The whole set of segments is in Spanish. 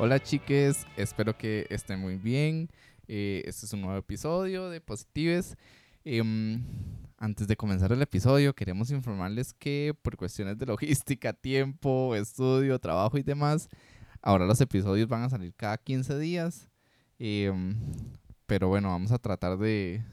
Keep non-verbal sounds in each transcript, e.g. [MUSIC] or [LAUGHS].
Hola chiques, espero que estén muy bien. Eh, este es un nuevo episodio de Positives. Em, antes de comenzar el episodio, queremos informarles que por cuestiones de logística, [LAUGHS] tiempo, estudio, trabajo y demás, ahora los episodios van a salir cada 15 días. Em, pero bueno, vamos a tratar de,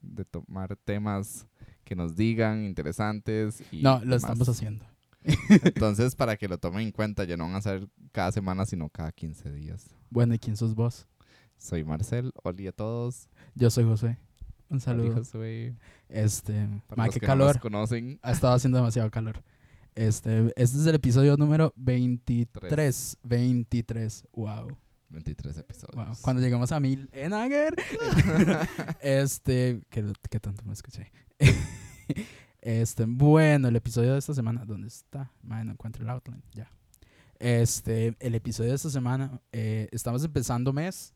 de tomar temas que nos digan interesantes. Y No, lo demás. estamos haciendo. [LAUGHS] Entonces, para que lo tomen en cuenta, ya no van a ser cada semana, sino cada 15 días. Bueno, ¿y quién sos vos? Soy Marcel, hola a todos. Yo soy José. Un Oli, saludo. Josué. Este, Para ma, los qué que no calor. conocen, ha estado haciendo demasiado calor. Este, este es el episodio número 23. 23. Wow. 23 episodios. wow. Cuando llegamos a mil en Aguer. [LAUGHS] [LAUGHS] este, qué, qué tanto me escuché. Este, bueno, el episodio de esta semana, ¿dónde está? Man, no encuentro el outline. Ya. Este, el episodio de esta semana, eh, estamos empezando mes.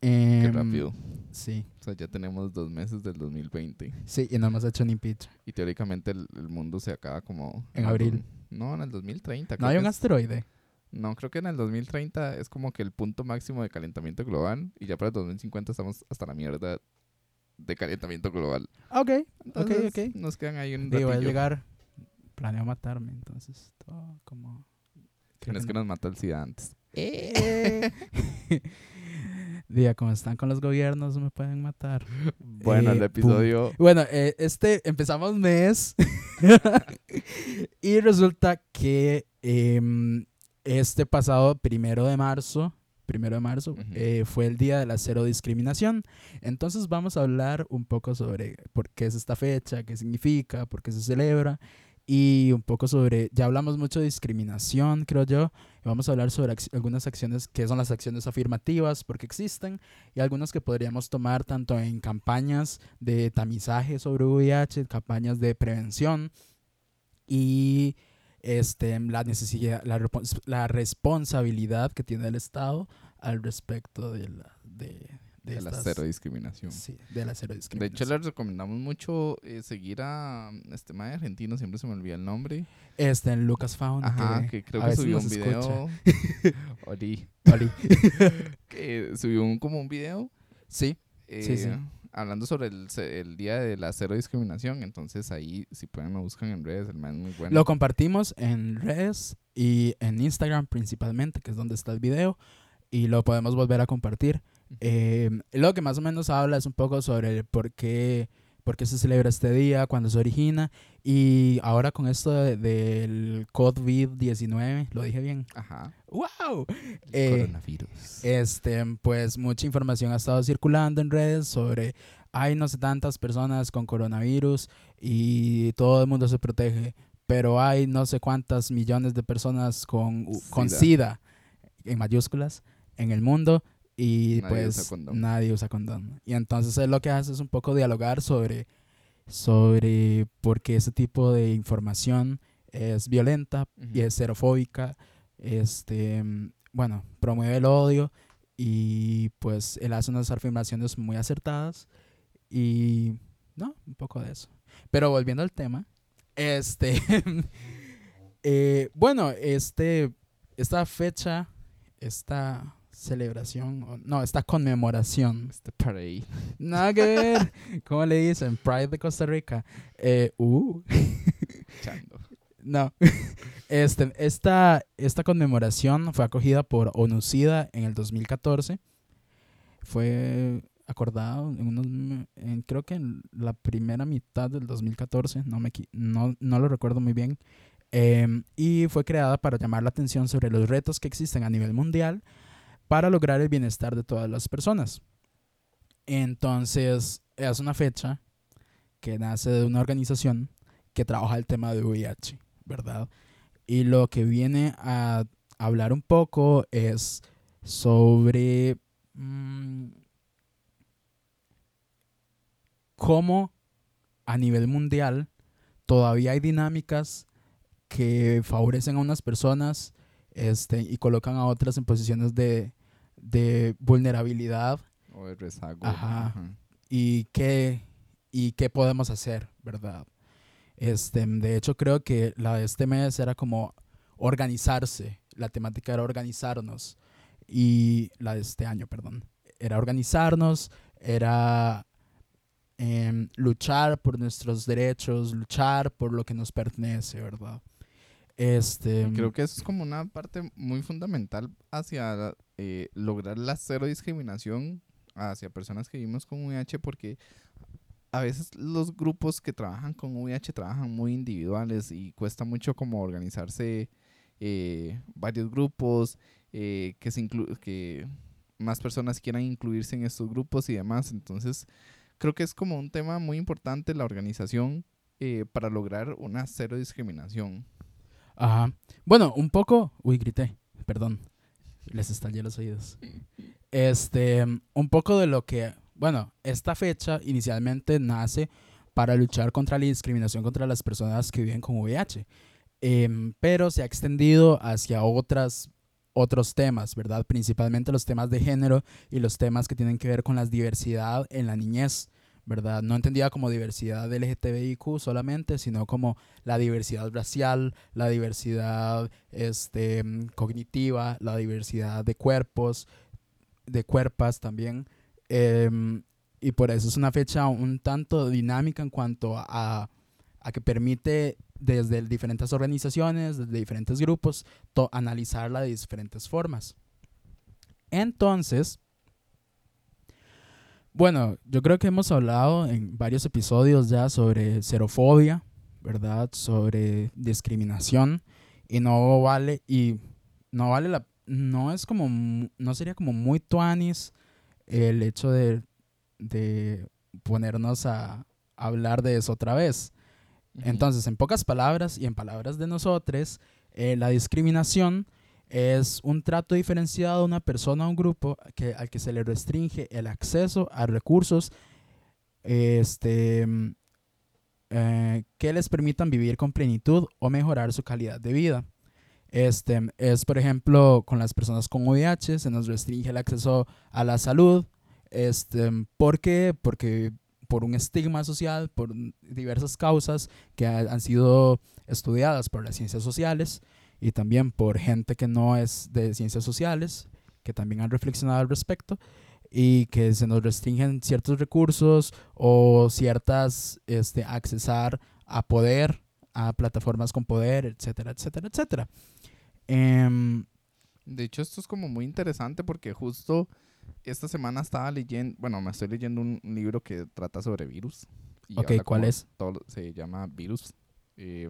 Qué Em, rápido. Sí, O sea, ya tenemos dos meses del 2020. sí, y no hemos hecho ni pitch. Y teóricamente el, el mundo se acaba como... En abril. No, en el 2030. No hay un es- asteroide. No, creo que en el 2030 es como que el punto máximo de calentamiento global. Y ya para el 2050 estamos hasta la mierda de calentamiento global. Ok, Entonces, ok. Nos quedan ahí un Digo, voy a ratillo. llegar. Planeo matarme, entonces todo como. Tienes que no. nos mata el SIDA antes. Eh. [LAUGHS] Diga, como están con los gobiernos, me pueden matar. Bueno, Eh, el pum. episodio... Bueno, eh, este empezamos mes [LAUGHS] y resulta que em, este pasado primero de marzo, primero de marzo, Ujú. eh, fue el día de la cero discriminación. Entonces vamos a hablar un poco sobre por qué es esta fecha, qué significa, por qué se celebra y un poco sobre, ya hablamos mucho de discriminación, creo yo, vamos a hablar sobre ac- algunas acciones que son las acciones afirmativas, porque existen, y algunas que podríamos tomar tanto en campañas de tamizaje sobre VIH, campañas de prevención y este, la necesidad, la, la responsabilidad que tiene el Estado al respecto de la, de, de de la cero discriminación. sí, de la cero De discriminación. hecho, les recomendamos mucho eh, seguir a mm, este mae argentino, siempre se me olvida el nombre. este, en Lucas Fauna, Ajá, que, que creo que subió un video. [LAUGHS] Oli, Oli. [LAUGHS] que subió un, como un video sí, eh, Sí, sí. Hablando sobre el, el día de la cero discriminación. Entonces ahí, si pueden, lo buscan en redes, el man es muy bueno. Lo compartimos en redes y en Instagram principalmente, que es donde está el video, y lo podemos volver a compartir. Eh, lo que más o menos habla es un poco sobre el por qué, por qué se celebra este día, cuándo se origina, y ahora con esto de- del COVID-19, lo dije bien. Ajá. ¡Wow! el Eh, coronavirus. Este, pues mucha información ha estado circulando en redes sobre hay no sé tantas personas con coronavirus y todo el mundo se protege, pero hay no sé cuántas millones de personas con, con Sida. SIDA en mayúsculas en el mundo y Nadie pues usa condón. nadie usa condón. Y entonces él lo que hace es un poco dialogar sobre sobre por qué ese tipo de información es violenta y es xerofóbica, este, bueno, promueve el odio y pues él hace unas afirmaciones muy acertadas y no, un poco de eso. Pero volviendo al tema, este, [LAUGHS] eh, bueno, este, esta fecha, esta celebración, no, esta conmemoración, Este parade. [LAUGHS] nada que ver, ¿cómo le dicen? Pride de Costa Rica. Eh, uh, [LAUGHS] Chando. no. [LAUGHS] Este, esta, esta conmemoración fue acogida por ONUCIDA en el 2014. Fue acordado en unos, en- creo que en la primera mitad del 2014, no, me, no, no lo recuerdo muy bien. Em, y fue creada para llamar la atención sobre los retos que existen a nivel mundial para lograr el bienestar de todas las personas. Entonces, es una fecha que nace de una organización que trabaja el tema de VIH, ¿verdad? Y lo que viene a hablar un poco es sobre mm, cómo a nivel mundial todavía hay dinámicas que favorecen a unas personas este, y colocan a otras en posiciones de, de vulnerabilidad O rezago. Ajá. y qué, y qué podemos hacer, ¿verdad? Este, de hecho, creo que la de este mes era como organizarse. La temática era organizarnos. y la de este año, perdón. Era organizarnos, era em, luchar por nuestros derechos, luchar por lo que nos pertenece, ¿verdad? Este, Creo que eso es como una parte muy fundamental hacia eh, lograr la cero discriminación hacia personas que vivimos con VIH porque a veces los grupos que trabajan con VIH trabajan muy individuales y cuesta mucho como organizarse eh, varios grupos, eh, que, se que más personas quieran incluirse en estos grupos y demás. Entonces, creo que es como un tema muy importante la organización eh, para lograr una cero discriminación. Ajá. Bueno, un poco. Uy, grité. Perdón. Les estallé los oídos. Este, un poco de lo que. Bueno, esta fecha inicialmente nace para luchar contra la discriminación contra las personas que viven con VIH. Em, pero se ha extendido hacia otras, otros temas, ¿verdad? Principalmente los temas de género y los temas que tienen que ver con la diversidad en la niñez. ¿Verdad? No entendida como diversidad LGTBIQ solamente, sino como la diversidad racial, la diversidad este, cognitiva, la diversidad de cuerpos, de cuerpas también. Em, y por eso es una fecha un tanto dinámica en cuanto a, a que permite desde diferentes organizaciones, desde diferentes grupos, analizarla de diferentes formas. Entonces, bueno, yo creo que hemos hablado en varios episodios ya sobre xerofobia, ¿verdad? Sobre discriminación y no vale y no vale la no es como no sería como muy tuanis el hecho de, de ponernos a hablar de eso otra vez. Entonces, en pocas palabras y en palabras de nosotros, eh, la discriminación es un trato diferenciado de una persona o un grupo que, al que se le restringe el acceso a recursos este, eh, que les permitan vivir con plenitud o mejorar su calidad de vida. Este, es, por ejemplo, con las personas con VIH se nos restringe el acceso a la salud. Este, ¿Por qué? Porque por un estigma social, por diversas causas que han sido estudiadas por las ciencias sociales y también por gente que no es de ciencias sociales, que también han reflexionado al respecto y que se nos restringen ciertos recursos o ciertas, este, accesar a poder, a plataformas con poder, etcétera, etcétera, etcétera. Em, de hecho, esto es como muy interesante porque justo esta semana estaba leyendo, bueno, me estoy leyendo un libro que trata sobre virus. ok, ¿cuál es? Todo, se llama Virus. Eh,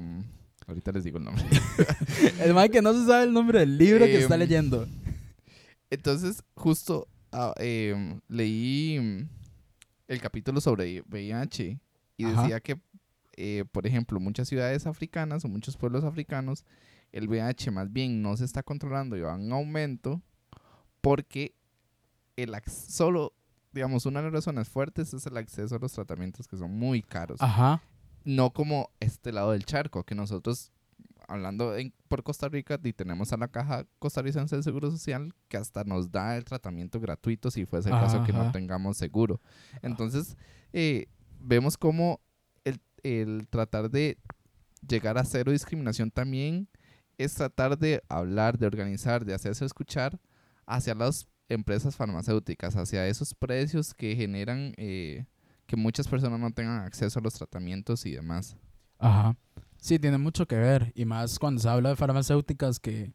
Ahorita les digo el nombre. [LAUGHS] el man que no se sabe el nombre del libro que está em, leyendo. Entonces, justo ah, em, leí mm, el capítulo sobre VIH y decía que, eh, por ejemplo, muchas ciudades africanas o muchos pueblos africanos, el VIH más bien no se está controlando y va en aumento porque el solo, digamos, una de las razones fuertes es el acceso a los tratamientos que son muy caros. Ajá no como este lado del charco, que nosotros, hablando por Costa Rica, y tenemos a la Caja Costarricense del Seguro Social, que hasta nos da el tratamiento gratuito si fuese el caso que no tengamos seguro. Entonces, eh, vemos como el, el tratar de llegar a cero discriminación también es tratar de hablar, de organizar, de hacerse escuchar hacia las empresas farmacéuticas, hacia esos precios que generan eh, que muchas personas no tengan acceso a los tratamientos y demás. Ajá. Sí, tiene mucho que ver. Y más cuando se habla de farmacéuticas que,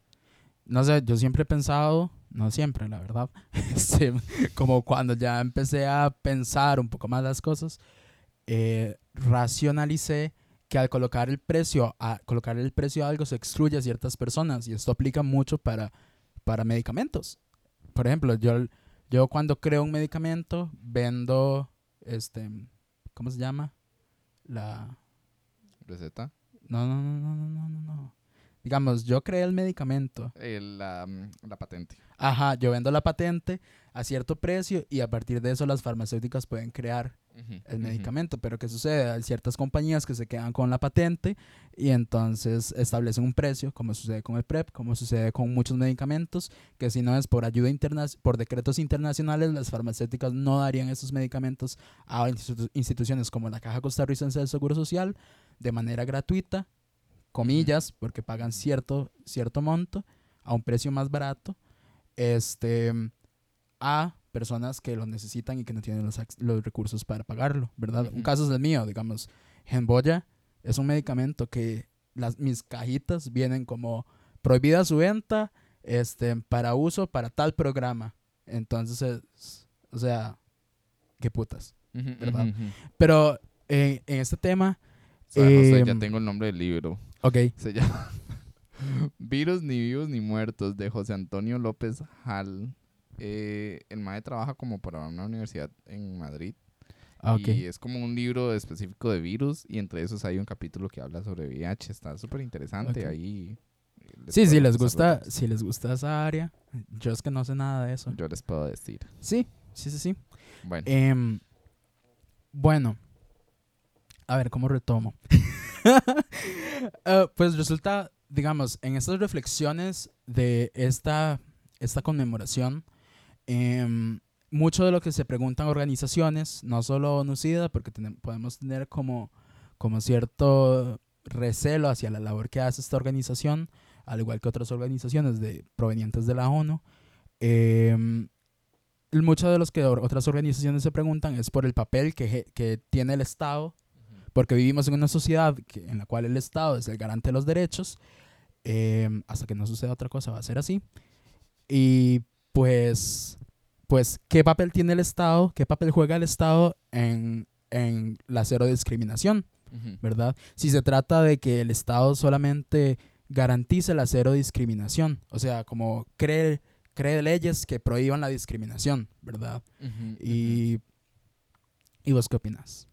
no sé, yo siempre he pensado, no siempre, la verdad, [LAUGHS] este, como cuando ya empecé a pensar un poco más las cosas, eh, racionalicé que al colocar el precio a colocar el precio a algo se excluye a ciertas personas y esto aplica mucho para, para medicamentos. Por ejemplo, yo, yo cuando creo un medicamento vendo este, ¿cómo se llama? La... ¿Receta? No, no, no, no, no, no, no. Digamos, yo creé el medicamento. la, la patente. Ajá, yo vendo la patente a cierto precio y a partir de eso las farmacéuticas pueden crear el medicamento. Pero ¿qué sucede? Hay ciertas compañías que se quedan con la patente y entonces establecen un precio, como sucede con el PrEP, como sucede con muchos medicamentos, que si no es por ayuda internacional, por decretos internacionales, las farmacéuticas no darían esos medicamentos a instituciones como la Caja Costarricense del Seguro Social de manera gratuita, comillas, porque pagan cierto, cierto monto a un precio más barato este, a personas que lo necesitan y que no tienen los, los recursos para pagarlo, ¿verdad? Un caso es el mío, digamos, Genboya es un medicamento que las, mis cajitas vienen como prohibida su venta este, para uso para tal programa. Entonces, es- o sea, qué putas. ¿verdad? Pero eh, en este tema, O sea, José, ya Em, tengo el nombre del libro. ok, Se llama [LAUGHS] Virus ni vivos ni muertos de José Antonio López Hall. Eh, el MAE trabaja como para una universidad en Madrid. ah. Y es como un libro específico de virus. Y entre esos hay un capítulo que habla sobre VIH. Está súper interesante. Ahí. eh, Sí, sí, puedo les gusta, si les gusta esa área. Yo es que no sé nada de eso. Yo les puedo decir. Sí, sí, sí, sí. Bueno. Em, bueno, a ver, ¿cómo retomo? Ah, [LAUGHS] pues resulta, digamos, en estas reflexiones de esta, esta conmemoración, em, mucho de lo que se preguntan organizaciones, no solo ONU-SIDA, porque podemos tener como, como cierto recelo hacia la labor que hace esta organización, al igual que otras organizaciones de, provenientes de la ONU. em, muchos de los que otras organizaciones se preguntan es por el papel que, que tiene el Estado, porque vivimos en una sociedad que- en la cual el Estado es el garante de los derechos, em, hasta que no suceda otra cosa va a ser así. Y pues, pues, ¿qué papel tiene el Estado? ¿Qué papel juega el Estado en, en la cero discriminación? ¿verdad? Si se trata de que el Estado solamente garantice la cero discriminación, o sea, como cree, cree leyes que prohíban la discriminación, ¿verdad? Y, ¿y vos qué opinas?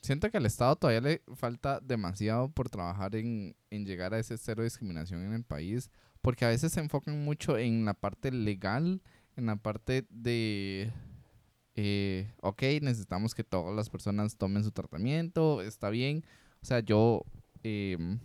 Siento que al Estado todavía le falta demasiado por trabajar en, en llegar a ese cero discriminación en el país, porque a veces se enfocan mucho en la parte legal, en la parte de, eh, ok, necesitamos que todas las personas tomen su tratamiento, está bien. O sea, yo em,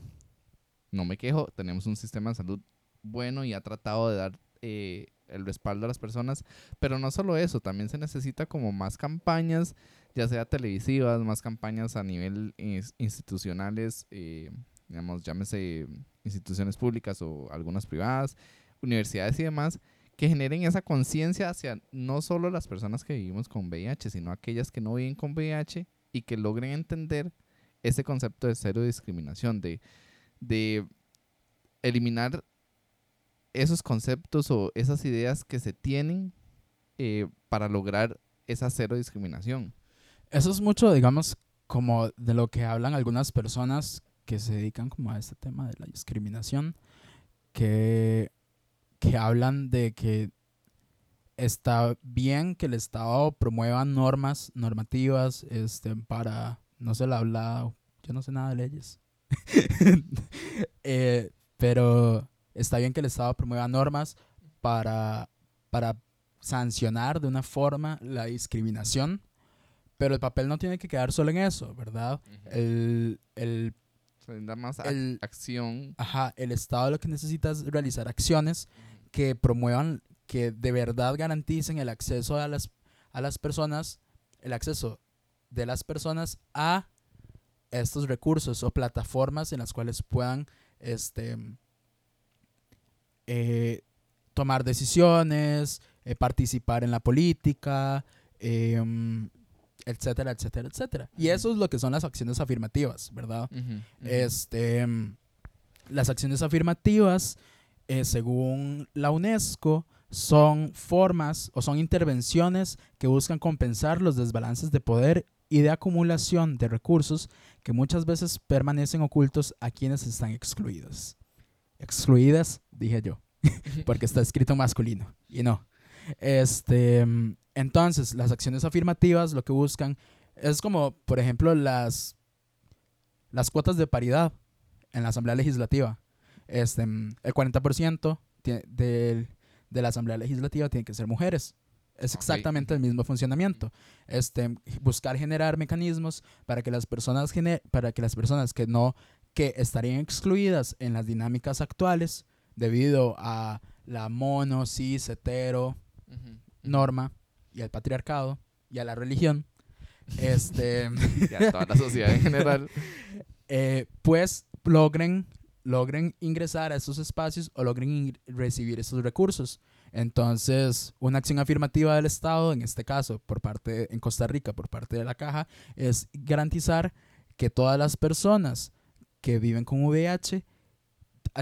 no me quejo, tenemos un sistema de salud bueno y ha tratado de dar eh, el respaldo a las personas, pero no solo eso, también se necesita como más campañas ya sea televisivas, más campañas a nivel ins- institucionales, eh, digamos, llámese instituciones públicas o algunas privadas, universidades y demás, que generen esa conciencia hacia no solo las personas que vivimos con VIH, sino aquellas que no viven con VIH y que logren entender ese concepto de cero discriminación, de, de eliminar esos conceptos o esas ideas que se tienen eh, para lograr esa cero discriminación. Eso es mucho, digamos, como de lo que hablan algunas personas que se dedican como a este tema de la discriminación, que, que hablan de que está bien que el Estado promueva normas, normativas, este, para, no se le habla, yo no sé nada de leyes, [LAUGHS] Eh, pero está bien que el Estado promueva normas para, para sancionar de una forma la discriminación, pero el papel no tiene que quedar solo en eso, ¿verdad? El, el, da más el- acción. ajá, el Estado lo que necesita es realizar acciones que promuevan, que de verdad garanticen el acceso a las, a las personas, el acceso de las personas a estos recursos o plataformas en las cuales puedan este, eh, tomar decisiones, eh, participar en la política, em, etcétera, etcétera, etcétera. Y eso es lo que son las acciones afirmativas, ¿verdad? Este, las acciones afirmativas, eh, según la UNESCO, son formas o son intervenciones que buscan compensar los desbalances de poder y de acumulación de recursos que muchas veces permanecen ocultos a quienes están excluidos. Excluidas, dije yo, [LAUGHS] porque está escrito masculino y no. Este, entonces, las acciones afirmativas lo que buscan es como, por ejemplo, las, las cuotas de paridad en la Asamblea Legislativa. Este, el 40% tie- del- de la Asamblea Legislativa tiene que ser mujeres. Es exactamente el mismo funcionamiento. Este, buscar generar mecanismos para que las personas gene- para que las personas que no que estarían excluidas en las dinámicas actuales debido a la mono, cis, hetero, Norma y al patriarcado y a la religión, [LAUGHS] este, Y a toda la sociedad en general. [LAUGHS] eh, pues logren, logren ingresar a esos espacios o logren recibir esos recursos. Entonces, una acción afirmativa del Estado, en este caso, por parte, en Costa Rica, por parte de la caja, es garantizar que todas las personas que viven con VIH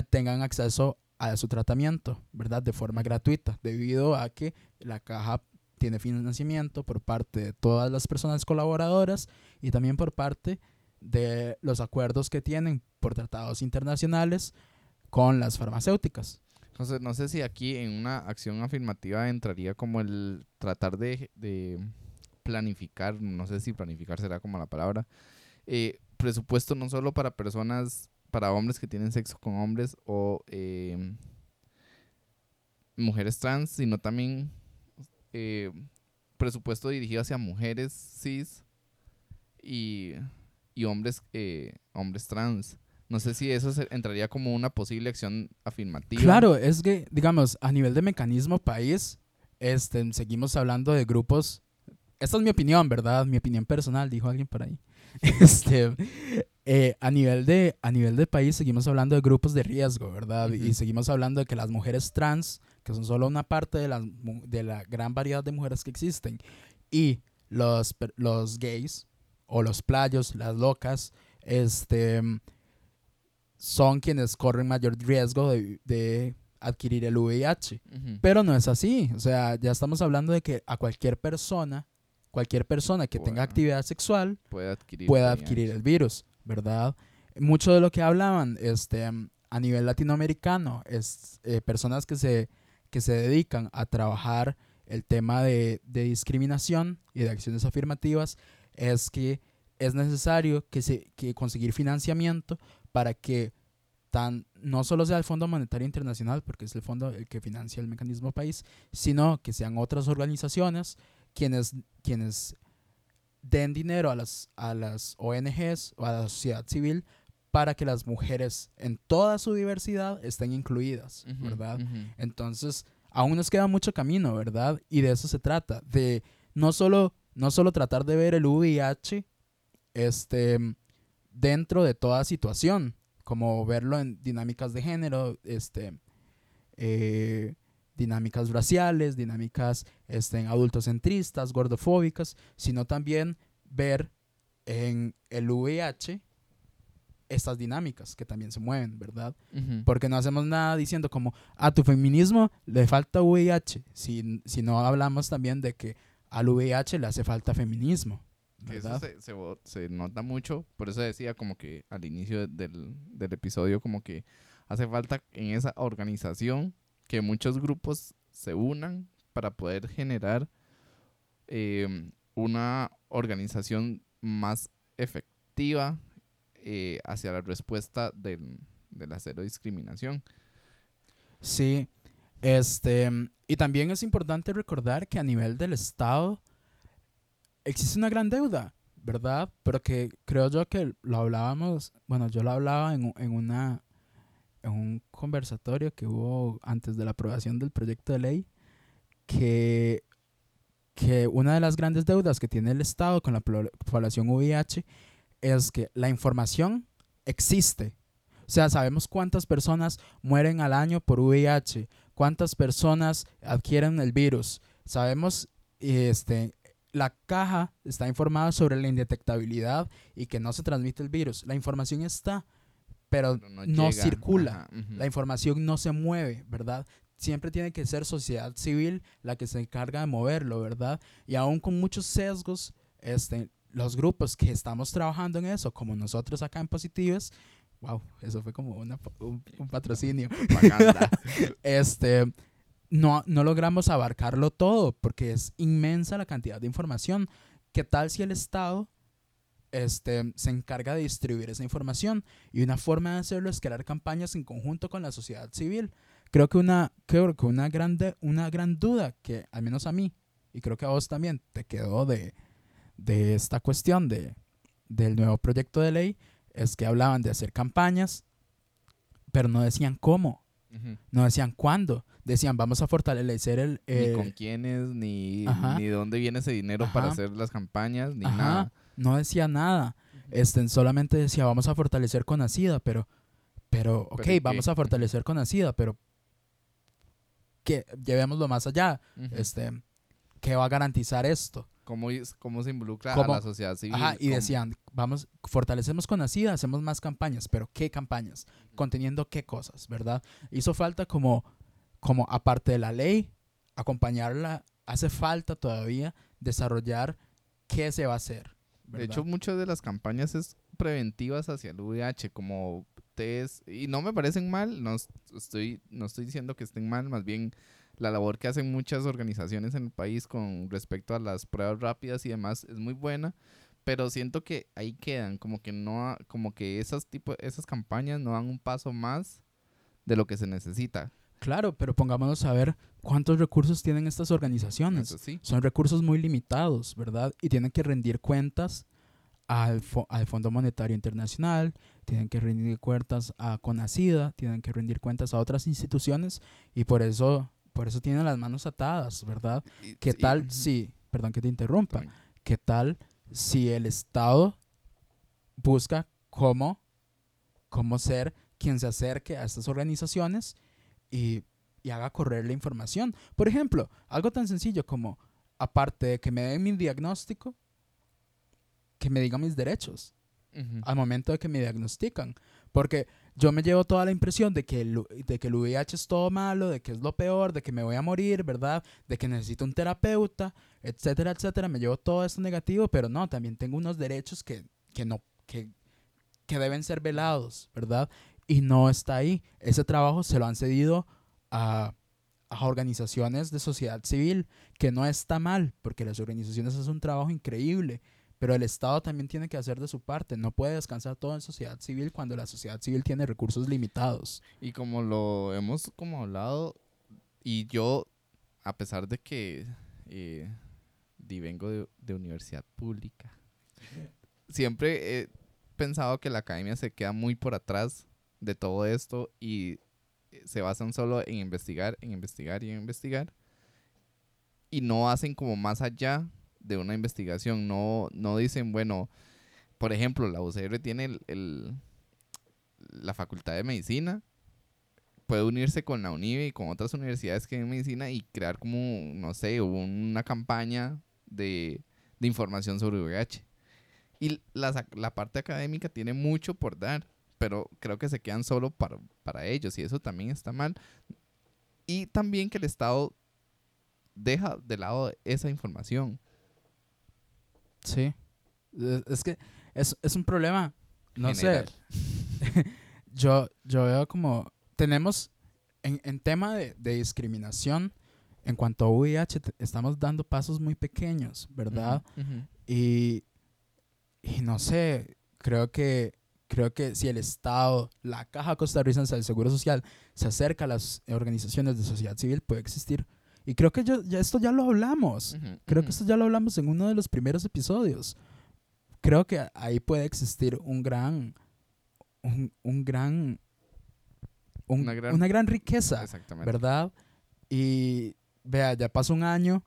tengan acceso a su tratamiento, ¿verdad? De forma gratuita, debido a que la caja tiene financiamiento por parte de todas las personas colaboradoras y también por parte de los acuerdos que tienen por tratados internacionales con las farmacéuticas. Entonces, no sé si aquí en una acción afirmativa entraría como el tratar de, de planificar, no sé si planificar será como la palabra, eh, presupuesto no solo para personas, para hombres que tienen sexo con hombres o eh, mujeres trans, sino también eh, presupuesto dirigido hacia mujeres cis y, y hombres, eh, hombres trans. No sé si eso entraría como una posible acción afirmativa. Claro, es que, digamos, a nivel de mecanismo país, este, seguimos hablando de grupos. Esta es mi opinión, ¿verdad? Mi opinión personal, dijo alguien por ahí. [LAUGHS] Este, eh, a, nivel de, a nivel de país seguimos hablando de grupos de riesgo, ¿verdad? Y seguimos hablando de que las mujeres trans, que son solo una parte de la, de la gran variedad de mujeres que existen, y los, los gays o los playos, las locas, este, son quienes corren mayor riesgo de, de adquirir el VIH. Pero no es así. O sea, ya estamos hablando de que a cualquier persona cualquier persona que tenga actividad sexual puede adquirir, puede adquirir el virus, ¿verdad? Mucho de lo que hablaban este, a nivel latinoamericano es eh, personas que se, que se dedican a trabajar el tema de, de, discriminación y de acciones afirmativas es que es necesario que se, que conseguir financiamiento para que tan, no solo sea el Fondo Monetario Internacional, porque es el fondo el que financia el mecanismo país, sino que sean otras organizaciones quienes, quienes den dinero a las, a las ONGs o a la sociedad civil para que las mujeres en toda su diversidad estén incluidas, ¿verdad? Entonces, aún nos queda mucho camino, ¿verdad? Y de eso se trata, de no solo, no solo tratar de ver el VIH este, dentro de toda situación, como verlo en dinámicas de género, este, eh, dinámicas raciales, dinámicas este, adultocentristas, gordofóbicas, sino también ver en el VIH estas dinámicas que también se mueven, ¿verdad? Porque no hacemos nada diciendo como a tu feminismo le falta VIH, si, si no hablamos también de que al VIH le hace falta feminismo. ¿verdad? Eso se, nota mucho, por eso decía como que al inicio del, del episodio como que hace falta en esa organización que muchos grupos se unan para poder generar em, una organización más efectiva eh, hacia la respuesta del, de la cero discriminación. Sí, este, y también es importante recordar que a nivel del Estado existe una gran deuda, ¿verdad? Pero que creo yo que lo hablábamos, bueno, yo lo hablaba en, en una en un conversatorio que hubo antes de la aprobación del proyecto de ley que, que una de las grandes deudas que tiene el Estado con la población VIH es que la información existe. O sea, sabemos cuántas personas mueren al año por VIH, cuántas personas adquieren el virus. Sabemos, este, la caja está informada sobre la indetectabilidad y que no se transmite el virus. La información está, pero, no, circula, la información no se mueve, ¿verdad? Siempre tiene que ser sociedad civil la que se encarga de moverlo, ¿verdad? Y aún con muchos sesgos, este, los grupos que estamos trabajando en eso, como nosotros acá en Positives, wow, eso fue como una, un, patrocinio. [LAUGHS] [LAUGHS] este, no, no logramos abarcarlo todo porque es inmensa la cantidad de información. ¿Qué tal si el Estado este, se encarga de distribuir esa información y una forma de hacerlo es crear campañas en conjunto con la sociedad civil. Creo que una, creo que una, grande, una gran duda que al menos a mí y creo que a vos también te quedó de, de esta cuestión de, del nuevo proyecto de ley es que hablaban de hacer campañas, pero no decían cómo, no decían cuándo, decían vamos a fortalecer el... ni con quiénes, ni, ni dónde viene ese dinero para hacer las campañas, ni nada no decía nada. Este, solamente decía, vamos a fortalecer con ACIDA, pero, Pero, ok, vamos a fortalecer con SIDA, pero que llevémoslo más allá. Este, ¿Qué va a garantizar esto? ¿Cómo, cómo se involucra ¿Cómo? a la sociedad civil? Ajá, y ¿Cómo? decían, vamos, fortalecemos con SIDA, hacemos más campañas, pero ¿qué campañas? Conteniendo qué cosas, ¿verdad? Hizo falta como, como aparte de la ley, acompañarla, hace falta todavía desarrollar qué se va a hacer. De hecho, muchas de las campañas es preventivas hacia el VIH, como test, y no me parecen mal, no es- estoy, no estoy diciendo que estén mal, más bien la labor que hacen muchas organizaciones en el país con respecto a las pruebas rápidas y demás es muy buena, pero siento que ahí quedan, como que no, como que esas tipo, esas campañas no dan un paso más de lo que se necesita. Claro, pero pongámonos a ver cuántos recursos tienen estas organizaciones. Sí. Son recursos muy limitados, ¿verdad? Y tienen que rendir cuentas al, fo- al Fondo Monetario Internacional, tienen que rendir cuentas a CONACIDA, tienen que rendir cuentas a otras instituciones y por eso, por eso tienen las manos atadas, ¿verdad? ¿Qué tal si, perdón que te interrumpa, qué tal si el Estado busca cómo, cómo ser quien se acerque a estas organizaciones y, y haga correr la información? Por ejemplo, algo tan sencillo como, aparte de que me den mi diagnóstico, que me digan mis derechos Ujú. al momento de que me diagnostican. Porque yo me llevo toda la impresión de que, el, de que el VIH es todo malo, de que es lo peor, de que me voy a morir, ¿verdad? De que necesito un terapeuta, etcétera, etcétera. Me llevo todo esto negativo, pero no, también tengo unos derechos que, que no, que, que deben ser velados, ¿verdad? Y no está ahí. Ese trabajo se lo han cedido a, a organizaciones de sociedad civil, que no está mal, porque las organizaciones hacen un trabajo increíble. Pero el Estado también tiene que hacer de su parte. No puede descansar todo en sociedad civil cuando la sociedad civil tiene recursos limitados. Y como lo hemos como hablado, y yo, a pesar de que eh, vengo de, de universidad pública, siempre he pensado que la academia se queda muy por atrás de todo esto y eh, se basan solo en investigar, en investigar y en investigar. Y no hacen como más allá de una investigación. No, no dicen, bueno, por ejemplo, la UCR tiene el- la facultad de medicina puede unirse con la UNIBE y con otras universidades que en medicina y crear como, no sé, una campaña de, de información sobre VIH. Y la, la parte académica tiene mucho por dar, pero creo que se quedan solo para, para ellos y eso también está mal. Y también que el Estado deja de lado esa información. Sí. Es, que es, es un problema. No general. sé. [LAUGHS] Yo, yo veo como. Tenemos. En, en tema de, de discriminación, en cuanto a VIH, estamos dando pasos muy pequeños, ¿verdad? Y, y no sé, creo que, creo que si el Estado, la Caja Costarricense del Seguro Social, se acerca a las organizaciones de sociedad civil, puede existir. Y creo que yo, ya esto ya lo hablamos. Ujú, Creo ujú. que esto ya lo hablamos en uno de los primeros episodios. Creo que ahí puede existir un gran, un, un gran, un- Una gran- una gran riqueza. Exactamente. ¿verdad? Y vea, ya pasó un año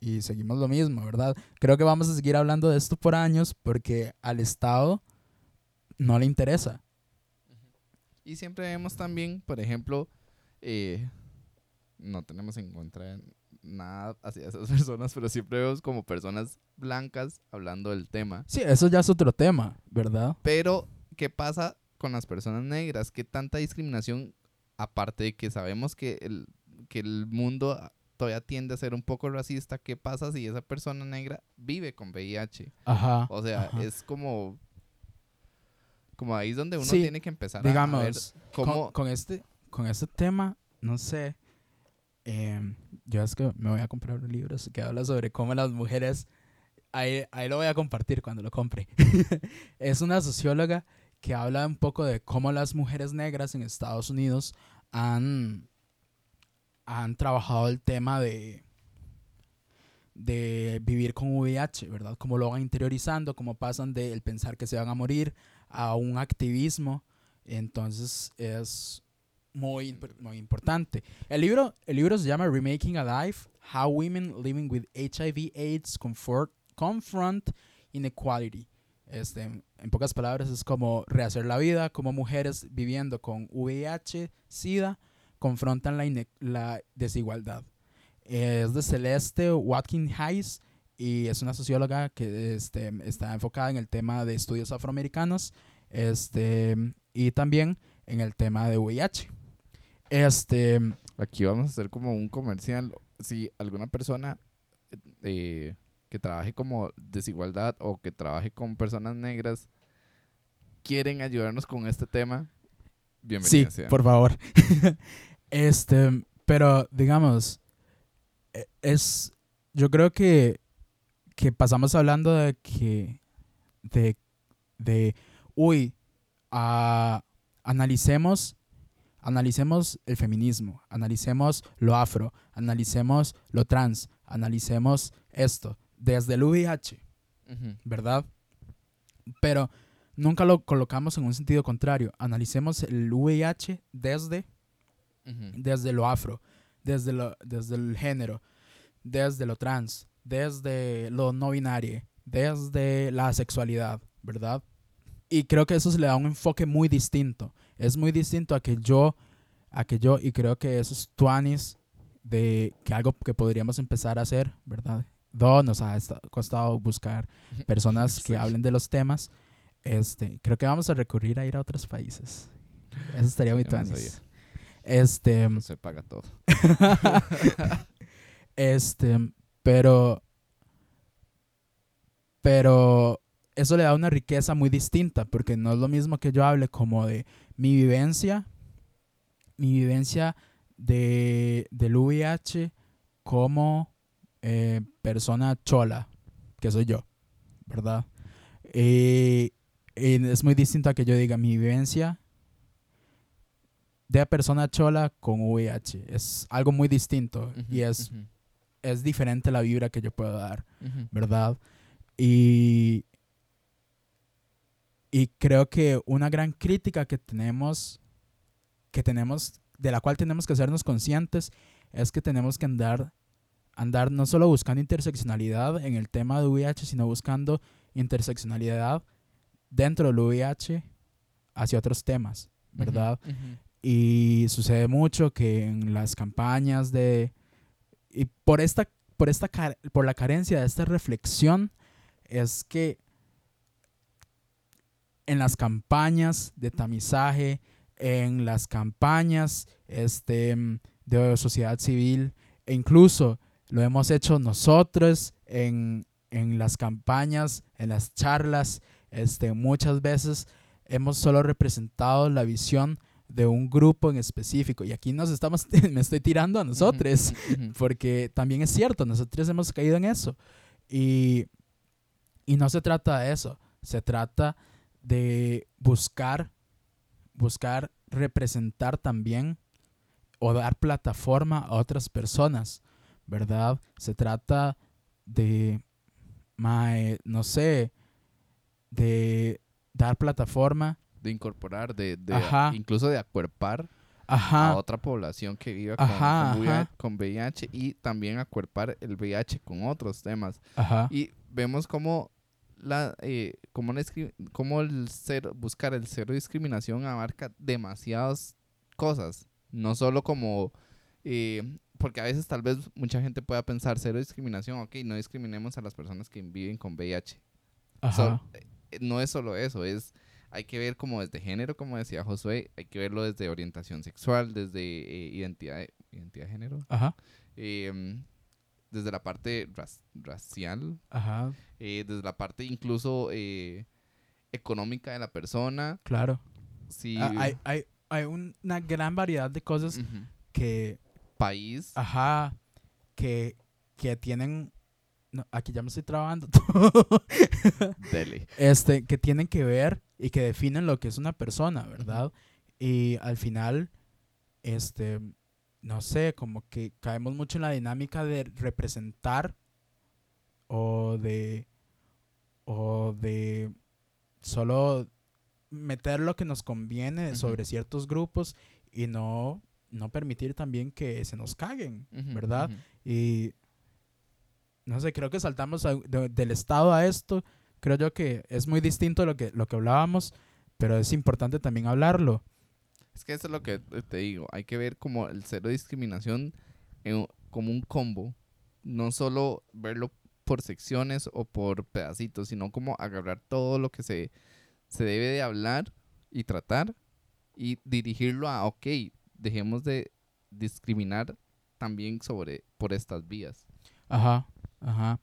y seguimos lo mismo, ¿verdad? Creo que vamos a seguir hablando de esto por años porque al Estado no le interesa. Y siempre vemos también, por ejemplo, eh, no tenemos en contra nada hacia esas [LAUGHS] personas, pero siempre vemos como personas blancas hablando del tema. Sí, eso ya es otro tema, ¿verdad? Pero, ¿qué pasa con las personas negras? ¿Qué tanta discriminación, aparte de que sabemos que el, que el mundo todavía tiende a ser un poco racista, qué pasa si esa persona negra vive con VIH? Ajá. O sea, ajá. es como... Como ahí es donde uno Sí, tiene que empezar a- a ver Digamos, cómo... con, con este, con este tema, no sé, em, yo es que me voy a comprar un libro que habla sobre cómo las mujeres, ahí, ahí lo voy a compartir cuando lo compre. [LAUGHS] es una socióloga que habla un poco de cómo las mujeres negras en Estados Unidos han, han trabajado el tema de de vivir con VIH, ¿verdad? Cómo lo van interiorizando, cómo pasan del pensar que se van a morir a un activismo. Entonces es muy, muy importante. El libro, el libro se llama Remaking Alive, How Women Living with HIV AIDS Confront Inequality. Este, en pocas palabras, es como rehacer la vida, como mujeres viviendo con VIH, SIDA, confrontan la, la desigualdad. Es de Celeste Watkins Hayes y es una socióloga que este, está enfocada en el tema de estudios afroamericanos este, y también en el tema de VIH. Este, Aquí vamos a hacer como un comercial. Si alguna persona eh, que trabaje como desigualdad o que trabaje con personas negras quieren ayudarnos con este tema, Sí, bienvenidos sean. por favor. [LAUGHS] este, pero digamos, e- es, yo creo que, que pasamos hablando de que, de, de, uy, ah, analicemos, analicemos el feminismo, analicemos lo afro, analicemos lo trans, analicemos esto, desde el VIH. Ujú. ¿verdad? Pero nunca lo colocamos en un sentido contrario. Analicemos el VIH desde, Ujú. desde lo afro, desde, lo, desde el género, desde lo trans, desde lo no binario, desde la sexualidad, ¿verdad? Y creo que eso se le da un enfoque muy distinto. Es muy distinto a que yo, a que yo, y creo que eso es tuanis de que algo que podríamos empezar a hacer, ¿verdad? Do nos ha costado buscar personas [LAUGHS] que hablen de los temas. Este, creo que vamos a recurrir a ir a otros países. Eso estaría muy no tuanis. Este, No se paga todo. [LAUGHS] este, pero pero eso le da una riqueza muy distinta porque no es lo mismo que yo hable como de mi vivencia, mi vivencia de del VIH como eh, persona chola, que soy yo, ¿verdad? Y, y es muy distinto a que yo diga mi vivencia de persona chola con VIH. Es algo muy distinto y es, es diferente la vibra que yo puedo dar. ¿verdad? Y, y creo que una gran crítica que tenemos, que tenemos, de la cual tenemos que hacernos conscientes, es que tenemos que andar, andar no solo buscando interseccionalidad en el tema de VIH, sino buscando interseccionalidad dentro del VIH hacia otros temas, ¿verdad? Y sucede mucho que en las campañas de... Y por esta, por esta por la carencia de esta reflexión, es que en las campañas de tamizaje, en las campañas este, de sociedad civil, e incluso lo hemos hecho nosotros en, en las campañas, en las charlas, este, muchas veces hemos solo representado la visión de un grupo en específico. Y aquí nos estamos, [LAUGHS] me estoy tirando a nosotros, porque también es cierto, nosotros hemos caído en eso. Y, y no se trata de eso, se trata de buscar, buscar representar también o dar plataforma a otras personas, ¿verdad? Se trata de, no sé, de dar plataforma, De incorporar, de, de incluso de acuerpar a otra población que vive con, con, VIH, ajá. con VIH y también acuerpar el VIH con otros temas. ajá, Y vemos cómo la eh, cómo, cómo el cero, buscar el cero discriminación abarca demasiadas cosas. No solo como eh, porque a veces tal vez mucha gente pueda pensar cero discriminación, ok, no discriminemos a las personas que viven con VIH. ajá, So, eh, no es solo eso, es hay que ver como desde género, como decía Josué, hay que verlo desde orientación sexual, desde eh, identidad, de- identidad de género, ajá, eh, desde la parte ras- racial, ajá, eh, desde la parte incluso eh, económica de la persona. claro. Si, Ah, hay, hay, hay una gran variedad de cosas que, país. ajá, que, que tienen, no, aquí ya me estoy trabando, [LAUGHS] Dele. este, que tienen que ver y que definen lo que es una persona, ¿verdad? Y al final, este, no sé, como que caemos mucho en la dinámica de representar o de, o de solo meter lo que nos conviene sobre ciertos grupos y no, no permitir también que se nos caguen, ¿verdad? Y no sé, creo que saltamos a- de- del Estado a esto. creo yo que es muy distinto lo que, lo que hablábamos, pero es importante también hablarlo. Es que eso es lo que te digo. Hay que ver como el cero discriminación en- como un combo. No solo verlo por secciones o por pedacitos, sino como agarrar todo lo que se, se debe de hablar y tratar y dirigirlo a, ok, dejemos de discriminar también sobre por estas vías. Ajá, ajá.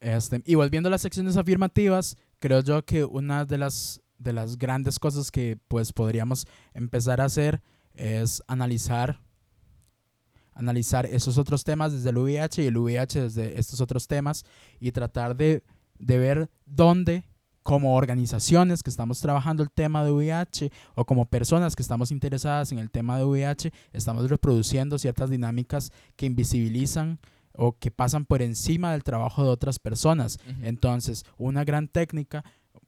Este, y volviendo a las secciones afirmativas, creo yo que una de las, de las grandes cosas que pues podríamos empezar a hacer es analizar analizar esos otros temas desde el VIH y el VIH desde estos otros temas y tratar de, de ver dónde como organizaciones que estamos trabajando el tema de VIH o como personas que estamos interesadas en el tema de VIH, estamos reproduciendo ciertas dinámicas que invisibilizan o que pasan por encima del trabajo de otras personas. Entonces, una gran técnica,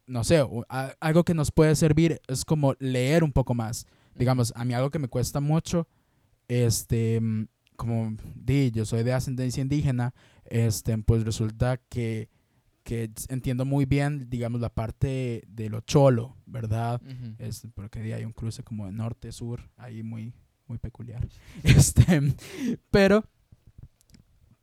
no sé, algo que nos puede servir es como leer un poco más. Digamos, a mí algo que me cuesta mucho, este, mm, como di, yo soy de ascendencia indígena, este, pues resulta que, que entiendo muy bien, digamos, la parte de lo cholo, ¿verdad? Ujú. Este, porque di, hay un cruce como de norte-sur, ahí muy, muy peculiar. [LAUGHS] Este, pero,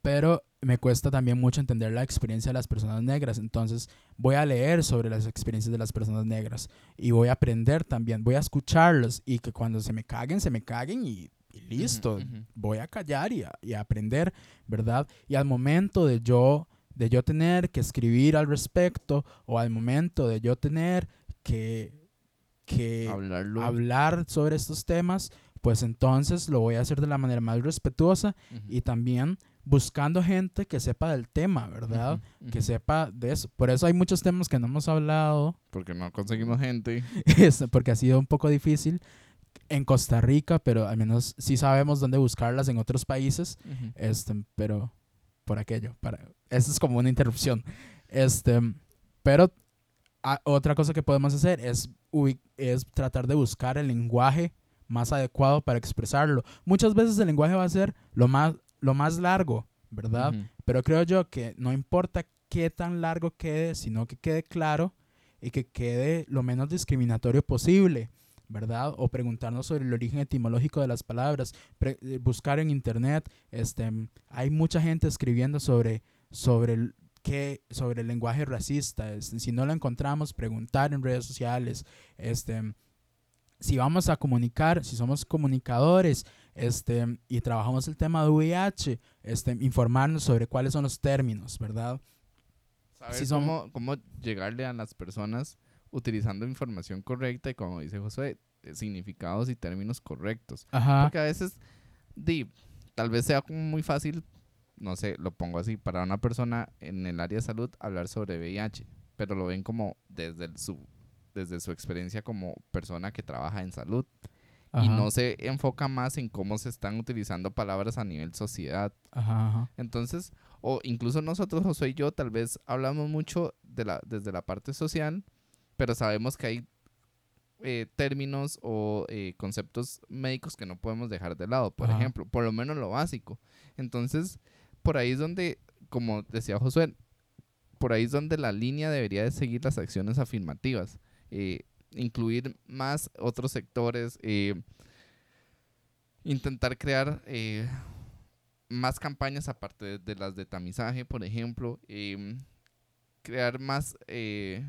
pero me cuesta también mucho entender la experiencia de las personas negras. Entonces voy a leer sobre las experiencias de las personas negras y voy a aprender también, voy a escucharlos y que cuando se me caguen, se me caguen y, y listo. Voy a callar y a, y a aprender, ¿verdad? Y al momento de yo, de yo tener que escribir al respecto o al momento de yo tener que, que Hablarlo. hablar sobre estos temas, pues entonces lo voy a hacer de la manera más respetuosa y también buscando gente que sepa del tema, ¿verdad? Que sepa de eso. Por eso hay muchos temas que no hemos hablado, Porque no conseguimos gente. [LAUGHS] este, porque ha sido un poco difícil en Costa Rica, pero al menos sí sabemos dónde buscarlas en otros países, este, pero por aquello, para, eso es como una interrupción. Este, pero a- otra cosa que podemos hacer es, es tratar de buscar el lenguaje más adecuado para expresarlo. Muchas veces el lenguaje va a ser lo más, lo más largo, ¿verdad? Pero creo yo que no importa qué tan largo quede, sino que quede claro y que quede lo menos discriminatorio posible, ¿verdad? O preguntarnos sobre el origen etimológico de las palabras, pre- eh, buscar en internet, este, hay mucha gente escribiendo sobre, sobre el qué- sobre el lenguaje racista, este, si no lo encontramos, preguntar en redes sociales, este, si vamos a comunicar, si somos comunicadores, este, y trabajamos el tema de VIH, este, informarnos sobre cuáles son los términos, ¿verdad? Saber Sí son- cómo, cómo llegarle a las personas utilizando información correcta y como dice José, significados y términos correctos. Ajá. Porque a veces, di, tal vez sea como muy fácil, no sé, lo pongo así, para una persona en el área de salud hablar sobre VIH, pero lo ven como desde el- su, desde su experiencia como persona que trabaja en salud y no se enfoca más en cómo se están utilizando palabras a nivel sociedad. Ajá, ajá. Entonces, o incluso nosotros, José y yo, tal vez hablamos mucho de la, desde la parte social, pero sabemos que hay eh, términos o eh, conceptos médicos que no podemos dejar de lado, por Ajá. ejemplo, por lo menos lo básico. Entonces, por ahí es donde, como decía Josué, por ahí es donde la línea debería de seguir las acciones afirmativas, eh, incluir más otros sectores, eh, intentar crear eh, más campañas aparte de, de las de tamizaje, por ejemplo, em, crear más, eh,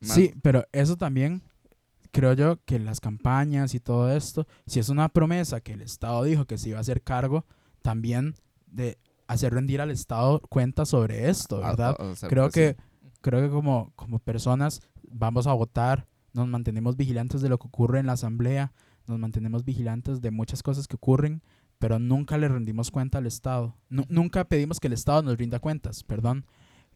más- Sí, pero eso también creo yo que las campañas y todo esto, si es una promesa que el Estado dijo que se iba a hacer cargo, también de hacer rendir al Estado cuenta sobre esto, ¿verdad? a- a hacer creo que presión. creo que como, como personas vamos a votar, nos mantenemos vigilantes de lo que ocurre en la asamblea, nos mantenemos vigilantes de muchas cosas que ocurren, pero nunca le rendimos cuenta al Estado. Nu- nunca pedimos que el Estado nos rinda cuentas, perdón.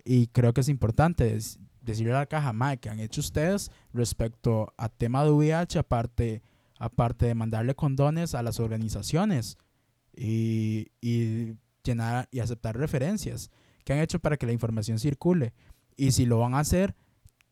Y creo que es importante decirle a la caja, "Mae, ¿qué han hecho ustedes respecto a tema de VIH, aparte, aparte de mandarle condones a las organizaciones y, y llenar y aceptar referencias? ¿Qué han hecho para que la información circule? Y si lo van a hacer,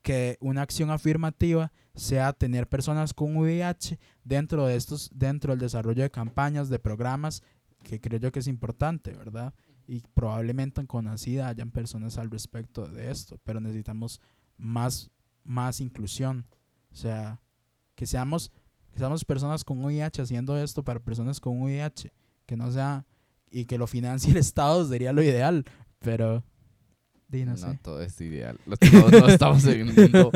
que una acción afirmativa sea tener personas con VIH dentro de estos, dentro del desarrollo de campañas, de programas, que creo yo que es importante, ¿verdad? Y probablemente en Conacida hayan personas al respecto de esto, pero necesitamos más, más inclusión. O sea, que seamos, que seamos personas con VIH haciendo esto para personas con VIH, que no sea, y que lo financie el [LAUGHS] Estado sería lo ideal, pero no, No, sé. todo es ideal. Los- Todos no estamos en un mundo,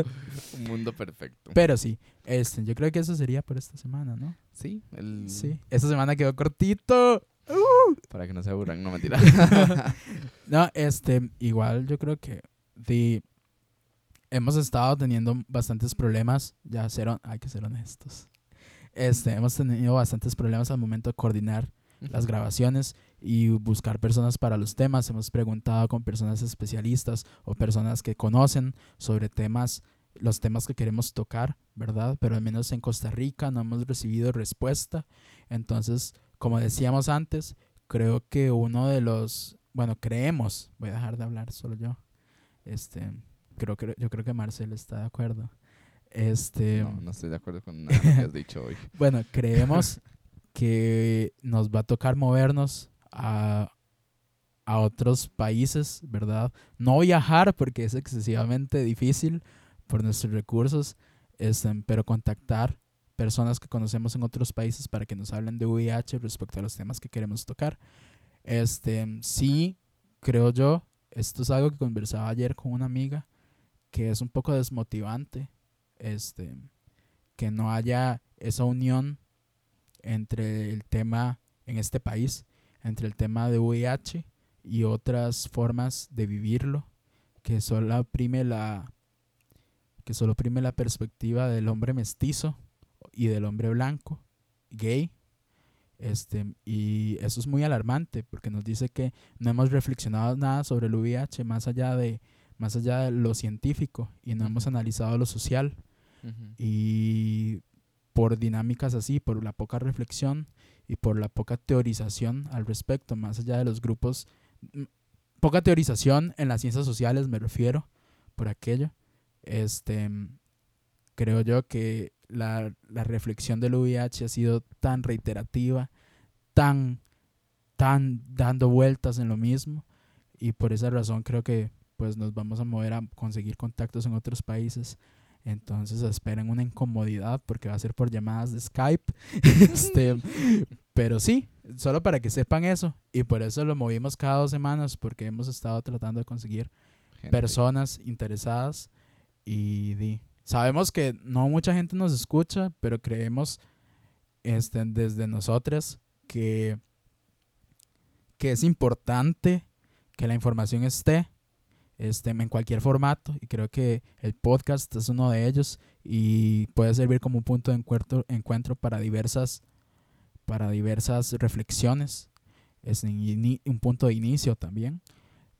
un mundo perfecto. Pero sí, este, yo creo que eso sería por esta semana, ¿no? Sí, el, Sí, esta semana quedó cortito. para que no se aburran, no mentira. [LAUGHS] No, este, igual yo creo que di, hemos estado teniendo bastantes problemas, ya ser, hay que ser honestos. Este, hemos tenido bastantes problemas al momento de coordinar las grabaciones y buscar personas para los temas. Hemos preguntado con personas especialistas o personas que conocen sobre temas, los temas que queremos tocar, ¿verdad? Pero al menos en Costa Rica no hemos recibido respuesta. Entonces, como decíamos antes, creo que uno de los, bueno, creemos, voy a dejar de hablar solo yo. Este, creo que yo creo que Marcel está de acuerdo. Este, No, no estoy de acuerdo con nada que has dicho hoy. [LAUGHS] bueno, creemos que nos va a tocar movernos a, a otros países, ¿verdad? No viajar porque es excesivamente difícil por nuestros recursos, este, pero contactar personas que conocemos en otros países para que nos hablen de VIH respecto a los temas que queremos tocar. Este, sí, creo yo, esto es algo que conversaba ayer con una amiga, que es un poco desmotivante, este, que no haya esa unión entre el tema en este país, entre el tema de VIH y otras formas de vivirlo, que solo oprime la que solo oprime la perspectiva del hombre mestizo y del hombre blanco, gay. Este, y eso es muy alarmante porque nos dice que no hemos reflexionado nada sobre el VIH más allá de más allá de lo científico y no hemos analizado lo social Ujú. y por dinámicas así, por la poca reflexión y por la poca teorización al respecto, más allá de los grupos, poca teorización en las ciencias sociales me refiero, por aquello, este, creo yo que la, la reflexión del VIH ha sido tan reiterativa, tan, tan dando vueltas en lo mismo y por esa razón creo que pues nos vamos a mover a conseguir contactos en otros países entonces esperen una incomodidad porque va a ser por llamadas de Skype. [LAUGHS] este, pero sí, solo para que sepan eso. Y por eso lo movimos cada dos semanas porque hemos estado tratando de conseguir Gente. personas interesadas. Y di, sabemos que no mucha gente nos escucha, pero creemos este, desde nosotros que, que es importante que la información esté este, en cualquier formato y creo que el podcast es uno de ellos y puede servir como un punto de encuentro, encuentro para diversas para diversas reflexiones. Es un punto de inicio también.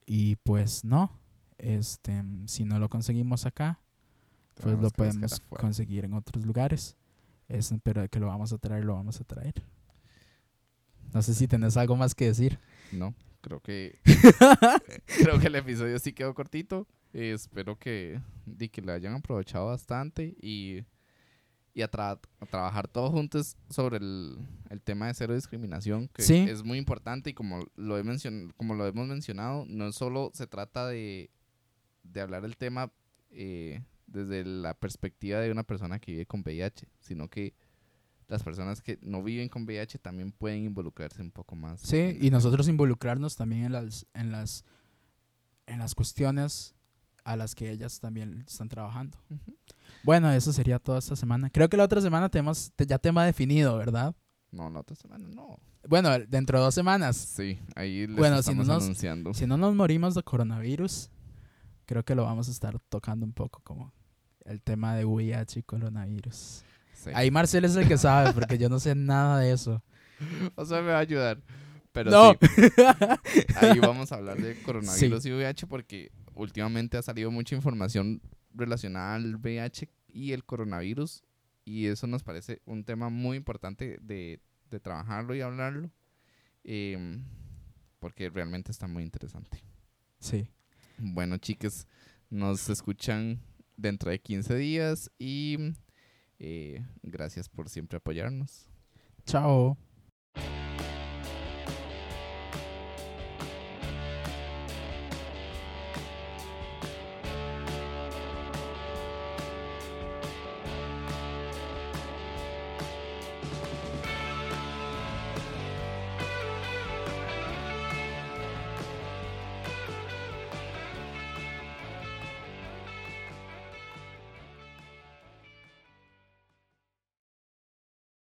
Y pues no este si no lo conseguimos acá pues lo podemos conseguir en otros lugares. Es, pero que lo vamos a traer lo vamos a traer. No sé si tenés algo más que decir. No, creo que [LAUGHS] creo que el episodio sí quedó cortito. Eh, espero que, di que lo hayan aprovechado bastante y, y a, tra- a trabajar todos juntos sobre el, el tema de cero discriminación, que Sí. es muy importante y como lo, he mencion- como lo hemos mencionado, no solo se trata de, de hablar el tema eh, desde la perspectiva de una persona que vive con VIH, sino que las personas que no viven con VIH también pueden involucrarse un poco más. Sí, y nosotros involucrarnos también en las, en las, en las cuestiones a las que ellas también están trabajando. Ujú. Bueno, eso sería toda esta semana. Creo que la otra semana tenemos te- ya tema definido, ¿verdad? No, la otra semana no. Bueno, dentro de dos semanas. Sí, ahí les Bueno, si no estamos nos- anunciando. Si no nos morimos de coronavirus, creo que lo vamos a estar tocando un poco como el tema de VIH y coronavirus. Sí. Ahí Marcel es el que sabe, porque yo no sé nada de eso. [LAUGHS] O sea, me va a ayudar. Pero no. sí, [LAUGHS] ahí vamos a hablar de coronavirus y VIH porque últimamente ha salido mucha información relacionada al VIH y el coronavirus. Y eso nos parece un tema muy importante de, de trabajarlo y hablarlo. em, porque realmente está muy interesante. sí. Bueno, chicas, nos escuchan dentro de 15 días y eh, gracias por siempre apoyarnos. Chao.